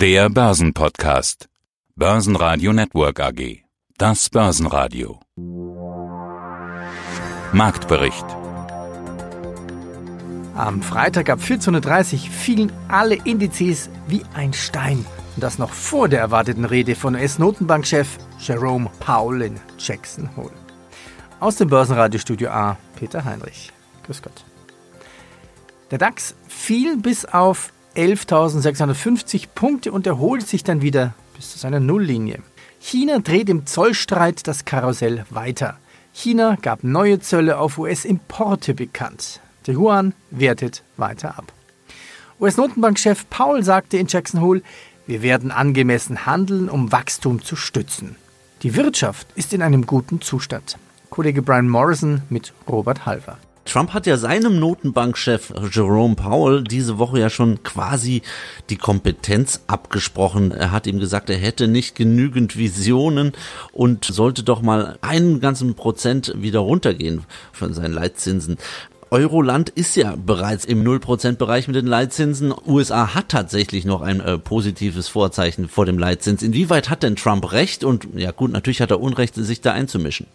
Der Börsenpodcast. Börsenradio Network AG. Das Börsenradio. Marktbericht. Am Freitag ab 14.30 Uhr fielen alle Indizes wie ein Stein. Und das noch vor der erwarteten Rede von US-Notenbankchef Jerome Powell in Jackson Hole. Aus dem Börsenradiostudio A, Peter Heinrich. Grüß Gott. Der DAX fiel bis auf 11.650 Punkte und erholt sich dann wieder bis zu seiner Nulllinie. China dreht im Zollstreit das Karussell weiter. China gab neue Zölle auf US-Importe bekannt. Der Yuan wertet weiter ab. US-Notenbankchef Paul sagte in Jackson Hole, wir werden angemessen handeln, um Wachstum zu stützen. Die Wirtschaft ist in einem guten Zustand. Kollege Brian Morrison mit Robert Halver. Trump hat ja seinem Notenbankchef Jerome Powell diese Woche ja schon quasi die Kompetenz abgesprochen. Er hat ihm gesagt, er hätte nicht genügend Visionen und sollte doch mal einen ganzen Prozent wieder runtergehen von seinen Leitzinsen. Euroland ist ja bereits im 0%-Bereich mit den Leitzinsen. USA hat tatsächlich noch ein äh, positives Vorzeichen vor dem Leitzins. Inwieweit hat denn Trump recht? Und ja gut, natürlich hat er Unrecht, sich da einzumischen.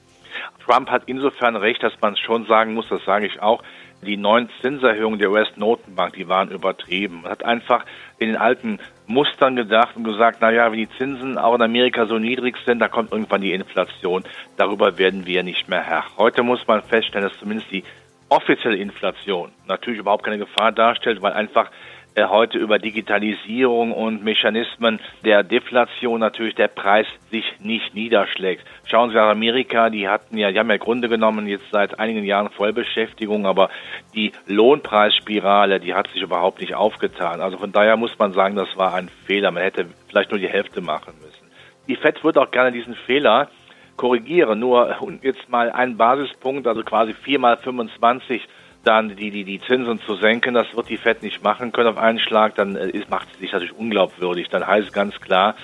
Trump hat insofern recht, dass man schon sagen muss, das sage ich auch, die neuen Zinserhöhungen der US-Notenbank, die waren übertrieben. Man hat einfach in den alten Mustern gedacht und gesagt, na ja, wenn die Zinsen auch in Amerika so niedrig sind, da kommt irgendwann die Inflation. Darüber werden wir nicht mehr Herr. Heute muss man feststellen, dass zumindest die offizielle Inflation natürlich überhaupt keine Gefahr darstellt, weil einfach heute über Digitalisierung und Mechanismen der Deflation natürlich der Preis sich nicht niederschlägt. Schauen Sie nach Amerika, die hatten ja, die haben ja Grunde genommen jetzt seit einigen Jahren Vollbeschäftigung, aber die Lohnpreisspirale, die hat sich überhaupt nicht aufgetan. Also von daher muss man sagen, das war ein Fehler. Man hätte vielleicht nur die Hälfte machen müssen. Die FED wird auch gerne diesen Fehler korrigieren. Nur jetzt mal ein Basispunkt, also quasi vier mal 25 dann die, die, die Zinsen zu senken, das wird die Fed nicht machen können auf einen Schlag, dann äh, ist, macht sie sich natürlich unglaubwürdig. Dann heißt ganz klar,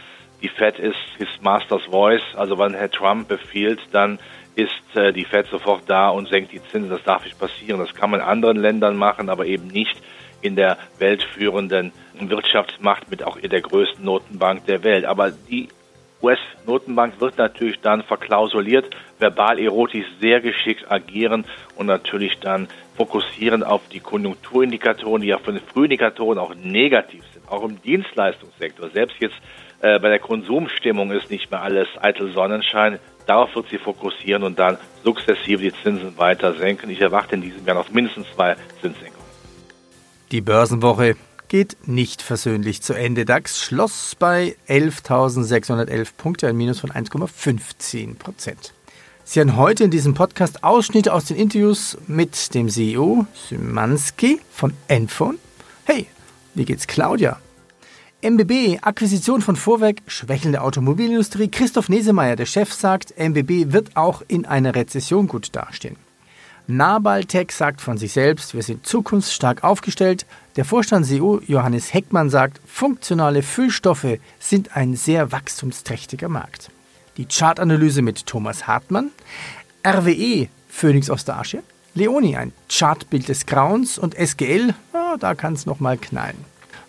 die Fed ist his master's voice, also wenn Herr Trump befiehlt, dann ist äh, die Fed sofort da und senkt die Zinsen. Das darf nicht passieren. Das kann man in anderen Ländern machen, aber eben nicht in der weltführenden Wirtschaftsmacht mit auch der größten Notenbank der Welt. Aber die US-Notenbank wird natürlich dann verklausuliert, verbal erotisch sehr geschickt agieren und natürlich dann fokussieren auf die Konjunkturindikatoren, die ja von den Frühindikatoren auch negativ sind, auch im Dienstleistungssektor. Selbst jetzt äh, bei der Konsumstimmung ist nicht mehr alles eitel Sonnenschein. Darauf wird sie fokussieren und dann sukzessive die Zinsen weiter senken. Ich erwarte in diesem Jahr noch mindestens zwei Zinssenkungen. Die Börsenwoche geht nicht versöhnlich zu Ende. DAX schloss bei 11.611 Punkte, ein Minus von 1,15 Prozent. Sie hören heute in diesem Podcast Ausschnitte aus den Interviews mit dem CEO Symanski von Enphone. Hey, wie geht's Claudia? MBB, Akquisition von Vorwerk, schwächelnde Automobilindustrie. Christoph Nesemeyer, der Chef, sagt, MBB wird auch in einer Rezession gut dastehen. Nabaltech sagt von sich selbst, wir sind zukunftsstark aufgestellt. Der Vorstand CEO Johannes Heckmann sagt, funktionale Füllstoffe sind ein sehr wachstumsträchtiger Markt. Die Chartanalyse mit Thomas Hartmann. RWE, Phoenix aus der Asche. Leoni, ein Chartbild des Grauens. Und SGL, ja, da kann es nochmal knallen.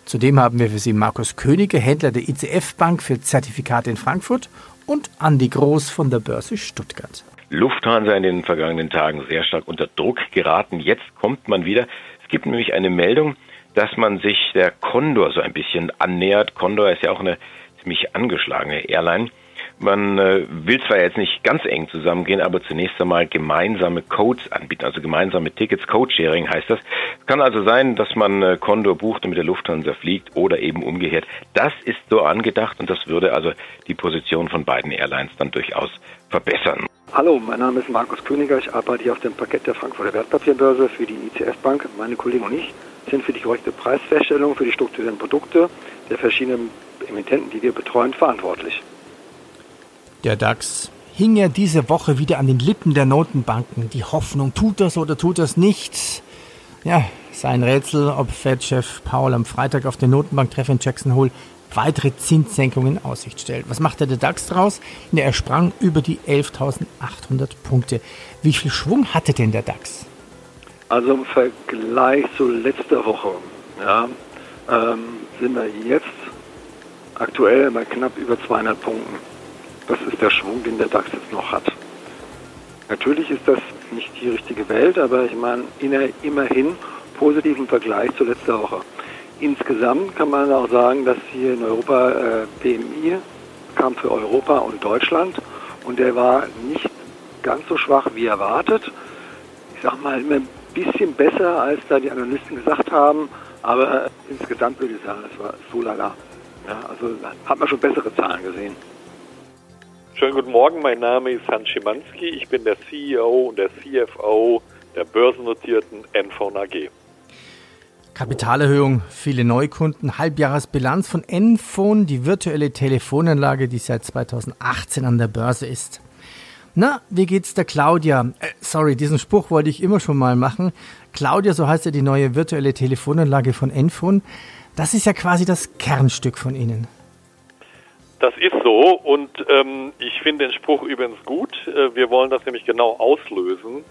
Zudem haben wir für Sie Markus Könige, Händler der ICF Bank für Zertifikate in Frankfurt und Andi Groß von der Börse Stuttgart. Lufthansa in den vergangenen Tagen sehr stark unter Druck geraten. Jetzt kommt man wieder. Es gibt nämlich eine Meldung, dass man sich der Condor so ein bisschen annähert. Condor ist ja auch eine ziemlich angeschlagene Airline. Man äh, will zwar jetzt nicht ganz eng zusammengehen, aber zunächst einmal gemeinsame Codes anbieten, also gemeinsame Tickets, Codesharing heißt das. Kann also sein, dass man äh, Condor bucht und mit der Lufthansa fliegt oder eben umgekehrt. Das ist so angedacht und das würde also die Position von beiden Airlines dann durchaus verbessern. Hallo, mein Name ist Markus Königer. Ich arbeite hier auf dem Parkett der Frankfurter Wertpapierbörse für die ICF Bank. Meine Kollegen und ich sind für die korrekte Preisfeststellung für die strukturierten Produkte der verschiedenen Emittenten, die wir betreuen, verantwortlich. Der DAX hing ja diese Woche wieder an den Lippen der Notenbanken. Die Hoffnung, tut das oder tut das nicht? Ja, sein Rätsel, ob Fed-Chef Paul am Freitag auf den Notenbanktreff in Jackson Hole weitere Zinssenkungen in Aussicht stellt. Was machte der DAX daraus? Er sprang über die 11.800 Punkte. Wie viel Schwung hatte denn der DAX? Also im Vergleich zu letzter Woche ja, ähm, sind wir jetzt aktuell bei knapp über 200 Punkten. Das ist der Schwung, den der DAX jetzt noch hat. Natürlich ist das nicht die richtige Welt, aber ich meine immerhin positiv im Vergleich zu letzter Woche. Insgesamt kann man auch sagen, dass hier in Europa äh, PMI kam für Europa und Deutschland und der war nicht ganz so schwach wie erwartet. Ich sag mal immer ein bisschen besser, als da die Analysten gesagt haben, aber äh, insgesamt würde ich sagen, es war so lala. Ja, also hat man schon bessere Zahlen gesehen. Schönen guten Morgen, mein Name ist Hans Schimanski, ich bin der CEO und der CFO der börsennotierten Enphone AG. Kapitalerhöhung, viele Neukunden, Halbjahresbilanz von Enphone, die virtuelle Telefonanlage, die seit 2018 an der Börse ist. Na, wie geht's der Claudia? Äh, sorry, diesen Spruch wollte ich immer schon mal machen. Claudia, so heißt ja die neue virtuelle Telefonanlage von Enphone. Das ist ja quasi das Kernstück von Ihnen. Das ist so und ähm, ich finde den Spruch übrigens gut. Äh, wir wollen das nämlich genau auslösen.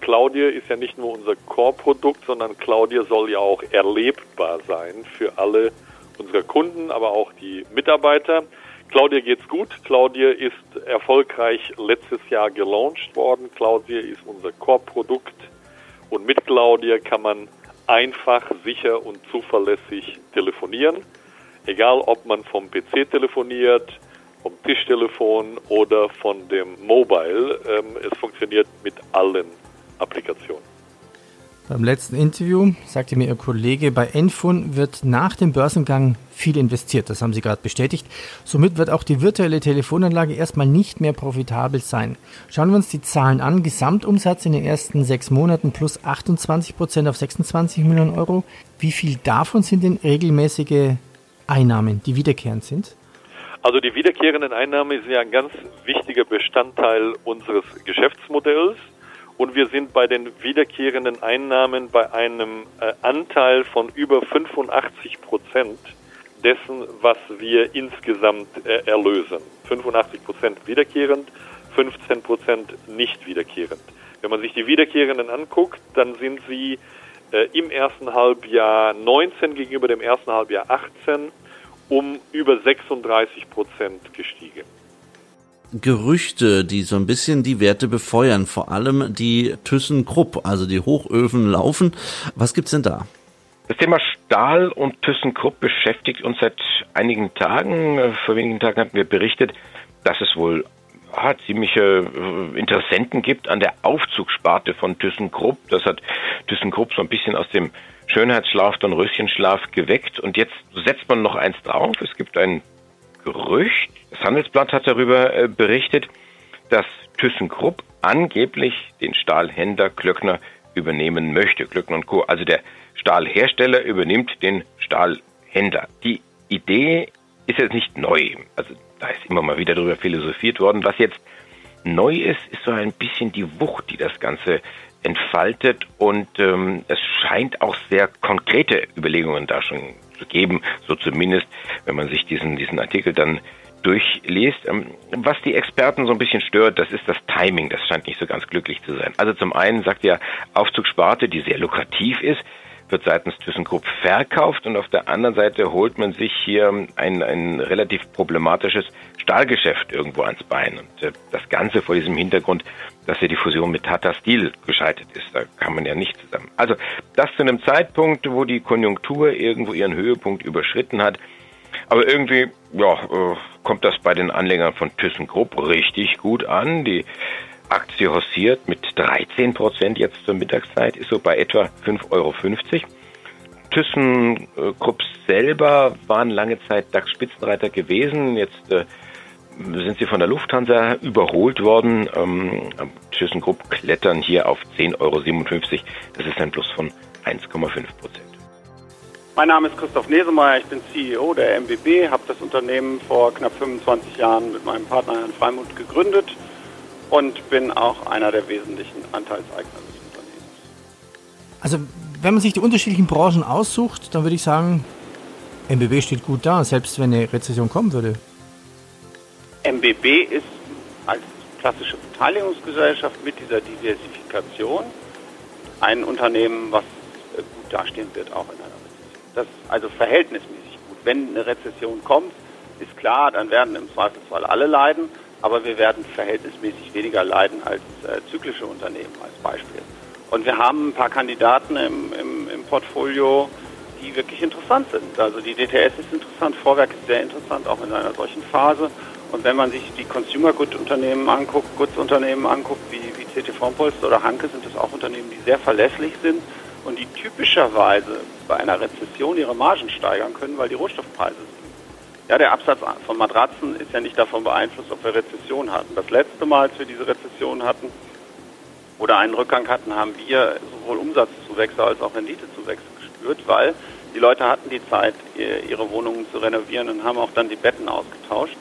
Claudia ist ja nicht nur unser Core-Produkt, sondern Claudia soll ja auch erlebbar sein für alle unsere Kunden, aber auch die Mitarbeiter. Claudia geht's gut. Claudia ist erfolgreich letztes Jahr gelauncht worden. Claudia ist unser Core-Produkt und mit Claudia kann man einfach, sicher und zuverlässig telefonieren. Egal, ob man vom PC telefoniert, vom Tischtelefon oder von dem Mobile. Ähm, es funktioniert mit allen Applikationen. Beim letzten Interview sagte mir Ihr Kollege, bei Enfun wird nach dem Börsengang viel investiert. Das haben Sie gerade bestätigt. Somit wird auch die virtuelle Telefonanlage erstmal nicht mehr profitabel sein. Schauen wir uns die Zahlen an. Gesamtumsatz in den ersten sechs Monaten plus 28 Prozent auf 26 Millionen Euro. Wie viel davon sind denn regelmäßige Einnahmen, die wiederkehrend sind? Also die wiederkehrenden Einnahmen sind ja ein ganz wichtiger Bestandteil unseres Geschäftsmodells und wir sind bei den wiederkehrenden Einnahmen bei einem äh, Anteil von über 85 Prozent dessen, was wir insgesamt äh, erlösen. 85 Prozent wiederkehrend, 15 Prozent nicht wiederkehrend. Wenn man sich die wiederkehrenden anguckt, dann sind sie äh, im ersten Halbjahr 19 gegenüber dem ersten Halbjahr 18 um über 36 Prozent gestiegen. Gerüchte, die so ein bisschen die Werte befeuern, vor allem die ThyssenKrupp, also die Hochöfen laufen. Was gibt's denn da? Das Thema Stahl und ThyssenKrupp beschäftigt uns seit einigen Tagen. Vor wenigen Tagen hatten wir berichtet, dass es wohl ah, ziemliche äh, Interessenten gibt an der Aufzugssparte von ThyssenKrupp. Das hat ThyssenKrupp so ein bisschen aus dem Schönheitsschlaf, dann Röschenschlaf geweckt. Und jetzt setzt man noch eins drauf. Es gibt ein Gerücht, das Handelsblatt hat darüber äh, berichtet, dass ThyssenKrupp angeblich den Stahlhändler Klöckner übernehmen möchte. Klöckner und Co. Also der Stahlhersteller übernimmt den Stahlhändler. Die Idee ist jetzt nicht neu. Also da ist immer mal wieder darüber philosophiert worden. Was jetzt neu ist, ist so ein bisschen die Wucht, die das Ganze entfaltet und ähm, es scheint auch sehr konkrete Überlegungen da schon geben, so zumindest, wenn man sich diesen, diesen Artikel dann durchliest. Ähm, was die Experten so ein bisschen stört, das ist das Timing. Das scheint nicht so ganz glücklich zu sein. Also zum einen sagt der Aufzugssparte, die sehr lukrativ ist, wird seitens ThyssenKrupp verkauft und auf der anderen Seite holt man sich hier ein, ein relativ problematisches Stahlgeschäft irgendwo ans Bein. Und äh, das Ganze vor diesem Hintergrund, dass ja die Fusion mit Tata Steel gescheitert ist. Da kann man ja nicht zusammen. Also das zu einem Zeitpunkt, wo die Konjunktur irgendwo ihren Höhepunkt überschritten hat. Aber irgendwie, ja, äh, kommt das bei den Anlegern von ThyssenKrupp richtig gut an. Die Aktie hossiert mit 13 Prozent jetzt zur Mittagszeit, ist so bei etwa 5,50 Euro. ThyssenKrupp selber waren lange Zeit DAX-Spitzenreiter gewesen. Jetzt äh, sind sie von der Lufthansa überholt worden. Ähm, ThyssenKrupp klettern hier auf 10,57 Euro. Das ist ein Plus von 1,5 Prozent. Mein Name ist Christoph Nesemeyer, ich bin CEO der MBB, habe das Unternehmen vor knapp 25 Jahren mit meinem Partner Herrn Freimuth gegründet und bin auch einer der wesentlichen Anteilseigner des Unternehmens. Also wenn man sich die unterschiedlichen Branchen aussucht, dann würde ich sagen, MBB steht gut da, selbst wenn eine Rezession kommen würde. MBB ist als klassische Beteiligungsgesellschaft mit dieser Diversifikation ein Unternehmen, was äh, gut dastehen wird, auch in einer Rezession. Das ist also verhältnismäßig gut. Wenn eine Rezession kommt, ist klar, dann werden im Zweifelsfall alle leiden, aber wir werden verhältnismäßig weniger leiden als äh, zyklische Unternehmen als Beispiel. Und wir haben ein paar Kandidaten im, im, im Portfolio, die wirklich interessant sind. Also die DTS ist interessant, Vorwerk ist sehr interessant, auch in einer solchen Phase. Und wenn man sich die Consumer Good Unternehmen anguckt, Goods Unternehmen anguckt, wie, wie CT Formpolster oder Hanke, sind das auch Unternehmen, die sehr verlässlich sind und die typischerweise bei einer Rezession ihre Margen steigern können, weil die Rohstoffpreise sind. Ja, der Absatz von Matratzen ist ja nicht davon beeinflusst, ob wir Rezession hatten. Das letzte Mal, als wir diese Rezession hatten oder einen Rückgang hatten, haben wir sowohl Umsatzzuwächse als auch Renditezuwächse gespürt, weil die Leute hatten die Zeit, ihre Wohnungen zu renovieren und haben auch dann die Betten ausgetauscht.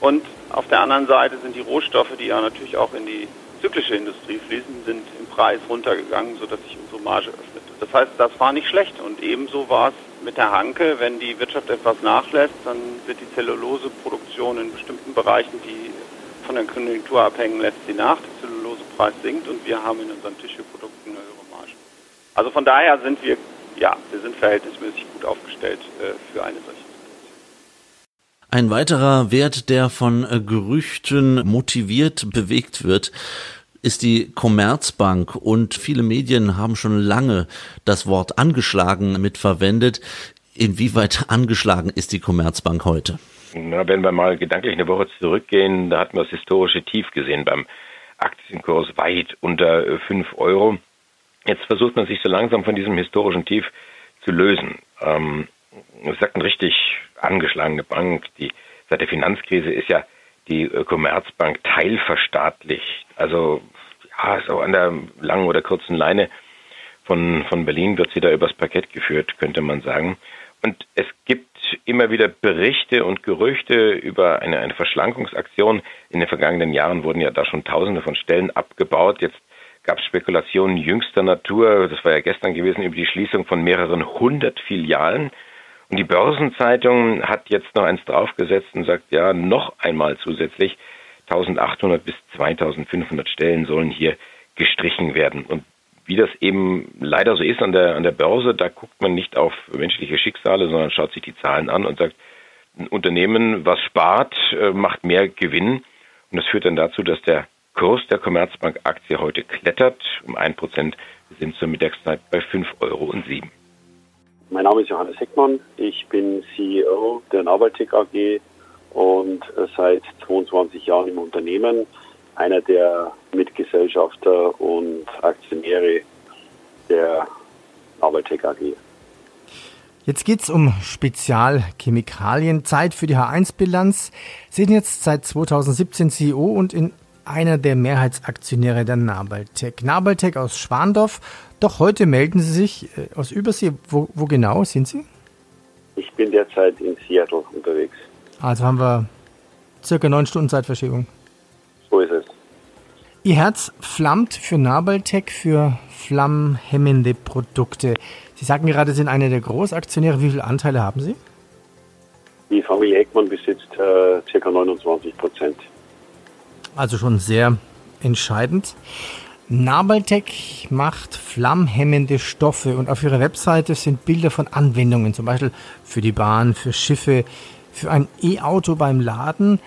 Und auf der anderen Seite sind die Rohstoffe, die ja natürlich auch in die zyklische Industrie fließen, sind im Preis runtergegangen, sodass sich unsere Marge öffnete. Das heißt, das war nicht schlecht. Und ebenso war es mit der Hanke, wenn die Wirtschaft etwas nachlässt, dann wird die Zelluloseproduktion in bestimmten Bereichen, die von der Konjunktur abhängen, lässt sie nach. Der Zellulosepreis sinkt und wir haben in unseren Tischprodukten eine höhere Marge. Also von daher sind wir, ja, wir sind verhältnismäßig gut aufgestellt äh, für eine solche ein weiterer Wert, der von Gerüchten motiviert bewegt wird, ist die Commerzbank und viele Medien haben schon lange das Wort angeschlagen mit verwendet. Inwieweit angeschlagen ist die Commerzbank heute? Na, wenn wir mal gedanklich eine Woche zurückgehen, da hatten wir das historische Tief gesehen beim Aktienkurs weit unter 5 Euro. Jetzt versucht man sich so langsam von diesem historischen Tief zu lösen. Ähm, es sagt eine richtig angeschlagene Bank, die seit der Finanzkrise ist ja die Commerzbank teilverstaatlicht. Also ja, so an der langen oder kurzen Leine von, von Berlin wird sie da übers Parkett geführt, könnte man sagen. Und es gibt immer wieder Berichte und Gerüchte über eine, eine Verschlankungsaktion. In den vergangenen Jahren wurden ja da schon Tausende von Stellen abgebaut. Jetzt gab es Spekulationen jüngster Natur, das war ja gestern gewesen, über die Schließung von mehreren hundert Filialen. Und die Börsenzeitung hat jetzt noch eins draufgesetzt und sagt, ja, noch einmal zusätzlich 1800 bis 2500 Stellen sollen hier gestrichen werden. Und wie das eben leider so ist an der, an der Börse, da guckt man nicht auf menschliche Schicksale, sondern schaut sich die Zahlen an und sagt, ein Unternehmen, was spart, äh, macht mehr Gewinn. Und das führt dann dazu, dass der Kurs der Commerzbank-Aktie heute klettert um ein Prozent. Wir sind zur Mittagszeit bei 5,07 Euro. Mein Name ist Johannes Heckmann. Ich bin CEO der Nabaltec AG und seit 22 Jahren im Unternehmen einer der Mitgesellschafter und Aktionäre der Nabaltec AG. Jetzt geht es um Spezialchemikalien. Zeit für die H1-Bilanz. Sie sind jetzt seit 2017 CEO und in einer der Mehrheitsaktionäre der Nabaltec. Nabaltec aus Schwandorf. Doch heute melden Sie sich äh, aus Übersee. Wo, wo genau sind Sie? Ich bin derzeit in Seattle unterwegs. Also haben wir circa neun Stunden Zeitverschiebung. So ist es. Ihr Herz flammt für Nabaltec, für flammhemmende Produkte. Sie sagten gerade, Sie sind einer der Großaktionäre. Wie viele Anteile haben Sie? Die Familie Eckmann besitzt äh, ca. 29 Prozent. Also schon sehr entscheidend. Nabaltec macht flammhemmende Stoffe und auf ihrer Webseite sind Bilder von Anwendungen, zum Beispiel für die Bahn, für Schiffe, für ein E-Auto beim Laden.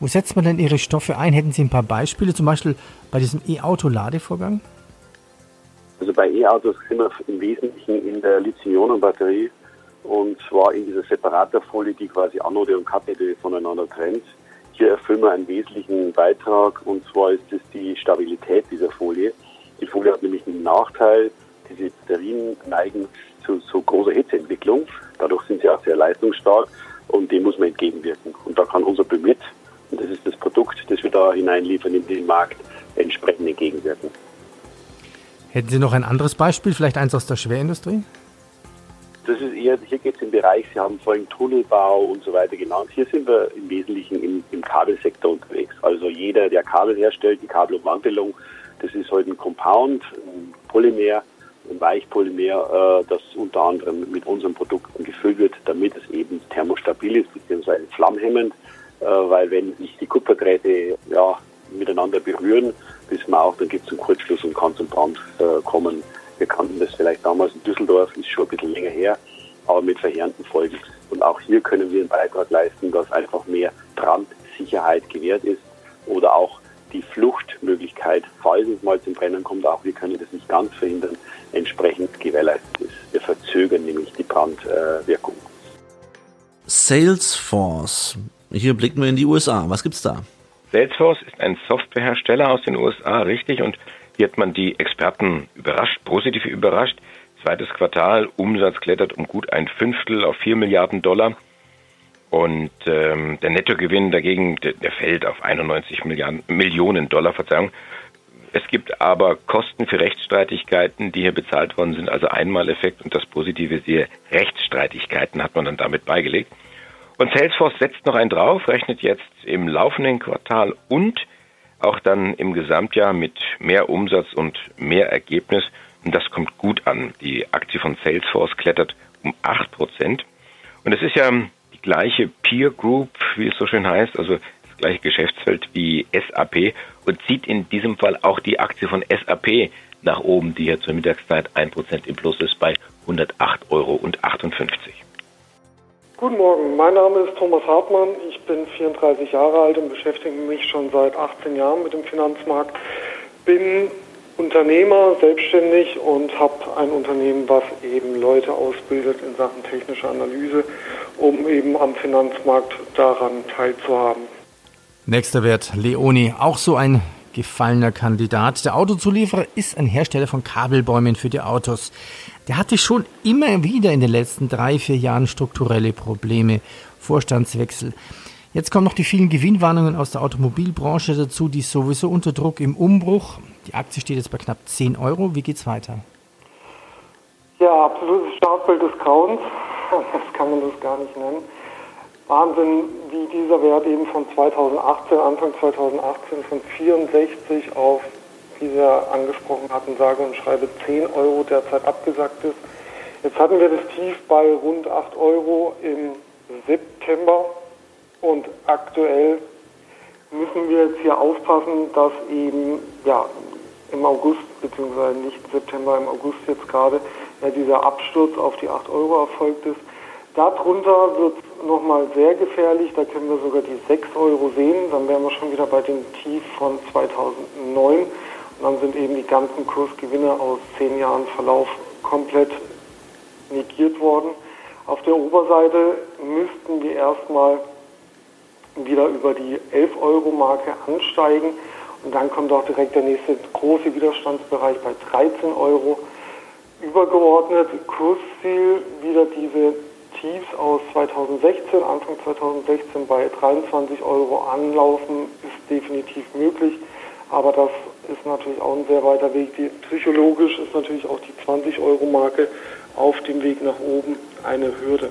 Wo setzt man denn Ihre Stoffe ein? Hätten Sie ein paar Beispiele, zum Beispiel bei diesem E-Auto-Ladevorgang? Also bei E-Autos sind wir im Wesentlichen in der Lithium-Ionen-Batterie und zwar in dieser Separatorfolie, die quasi Anode und Kathode voneinander trennt. Hier erfüllen wir einen wesentlichen Beitrag und zwar ist es die Stabilität dieser Folie. Die Folie hat nämlich einen Nachteil, diese Batterien neigen zu, zu großer Hitzeentwicklung. Dadurch sind sie auch sehr leistungsstark und dem muss man entgegenwirken. Und da kann unser Bemit, und das ist das Produkt, das wir da hineinliefern in den Markt, entsprechend entgegenwirken. Hätten Sie noch ein anderes Beispiel, vielleicht eins aus der Schwerindustrie? Das ist eher, hier geht es im Bereich, Sie haben vorhin Tunnelbau und so weiter genannt. Hier sind wir im Wesentlichen im, im Kabelsektor unterwegs. Also jeder, der Kabel herstellt, die Kabelummantelung, das ist heute ein Compound, ein Polymer, ein Weichpolymer, äh, das unter anderem mit unseren Produkten gefüllt wird, damit es eben thermostabil ist bzw. flammhemmend, äh, weil wenn sich die Kupferdrähte ja, miteinander berühren, wissen wir auch, dann gibt es einen Kurzschluss und kann zum Brand äh, kommen. Wir kannten das vielleicht damals in Düsseldorf, ist schon ein bisschen länger her, aber mit verheerenden Folgen. Und auch hier können wir einen Beitrag leisten, dass einfach Sicherheit gewährt ist oder auch die Fluchtmöglichkeit, falls es mal zum Brennen kommt, auch wir können das nicht ganz verhindern, entsprechend gewährleistet ist. Wir verzögern nämlich die Brandwirkung. Salesforce. Hier blicken wir in die USA. Was gibt's da? Salesforce ist ein Softwarehersteller aus den USA, richtig, und hier hat man die Experten überrascht, positiv überrascht. Zweites Quartal, Umsatz klettert um gut ein Fünftel auf 4 Milliarden Dollar. Und ähm, der Nettogewinn dagegen, der, der fällt auf 91 Milliarden, Millionen Dollar, Verzeihung. Es gibt aber Kosten für Rechtsstreitigkeiten, die hier bezahlt worden sind, also Einmaleffekt und das Positive ist hier, Rechtsstreitigkeiten hat man dann damit beigelegt. Und Salesforce setzt noch einen drauf, rechnet jetzt im laufenden Quartal und auch dann im Gesamtjahr mit mehr Umsatz und mehr Ergebnis. Und das kommt gut an. Die Aktie von Salesforce klettert um acht Prozent. Und es ist ja gleiche Peer Group, wie es so schön heißt, also das gleiche Geschäftsfeld wie SAP und zieht in diesem Fall auch die Aktie von SAP nach oben, die hier zur Mittagszeit ein Prozent im Plus ist bei 108,58 Euro. Guten Morgen, mein Name ist Thomas Hartmann. Ich bin 34 Jahre alt und beschäftige mich schon seit 18 Jahren mit dem Finanzmarkt. Bin Unternehmer, selbstständig und habe ein Unternehmen, was eben Leute ausbildet in Sachen technische Analyse, um eben am Finanzmarkt daran teilzuhaben. Nächster Wert, Leoni, auch so ein gefallener Kandidat. Der Autozulieferer ist ein Hersteller von Kabelbäumen für die Autos. Der hatte schon immer wieder in den letzten drei, vier Jahren strukturelle Probleme, Vorstandswechsel. Jetzt kommen noch die vielen Gewinnwarnungen aus der Automobilbranche dazu, die sowieso unter Druck im Umbruch. Die Aktie steht jetzt bei knapp 10 Euro. Wie geht's weiter? Ja, absolutes Startbild des Grauens. Das kann man das gar nicht nennen. Wahnsinn, wie dieser Wert eben von 2018, Anfang 2018 von 64 auf, wie Sie ja angesprochen hatten, sage und schreibe 10 Euro derzeit abgesackt ist. Jetzt hatten wir das Tief bei rund 8 Euro im September und aktuell müssen wir jetzt hier aufpassen, dass eben ja, im August, beziehungsweise nicht September, im August jetzt gerade, ja, dieser Absturz auf die 8 Euro erfolgt ist. Darunter wird es nochmal sehr gefährlich, da können wir sogar die 6 Euro sehen, dann wären wir schon wieder bei dem Tief von 2009 und dann sind eben die ganzen Kursgewinne aus 10 Jahren Verlauf komplett negiert worden. Auf der Oberseite müssten wir erstmal wieder über die 11 Euro Marke ansteigen und dann kommt auch direkt der nächste große Widerstandsbereich bei 13 Euro. Übergeordnet Kursziel wieder diese Tiefs aus 2016, Anfang 2016 bei 23 Euro anlaufen, ist definitiv möglich. Aber das ist natürlich auch ein sehr weiter Weg. Die, psychologisch ist natürlich auch die 20 Euro Marke auf dem Weg nach oben eine Hürde.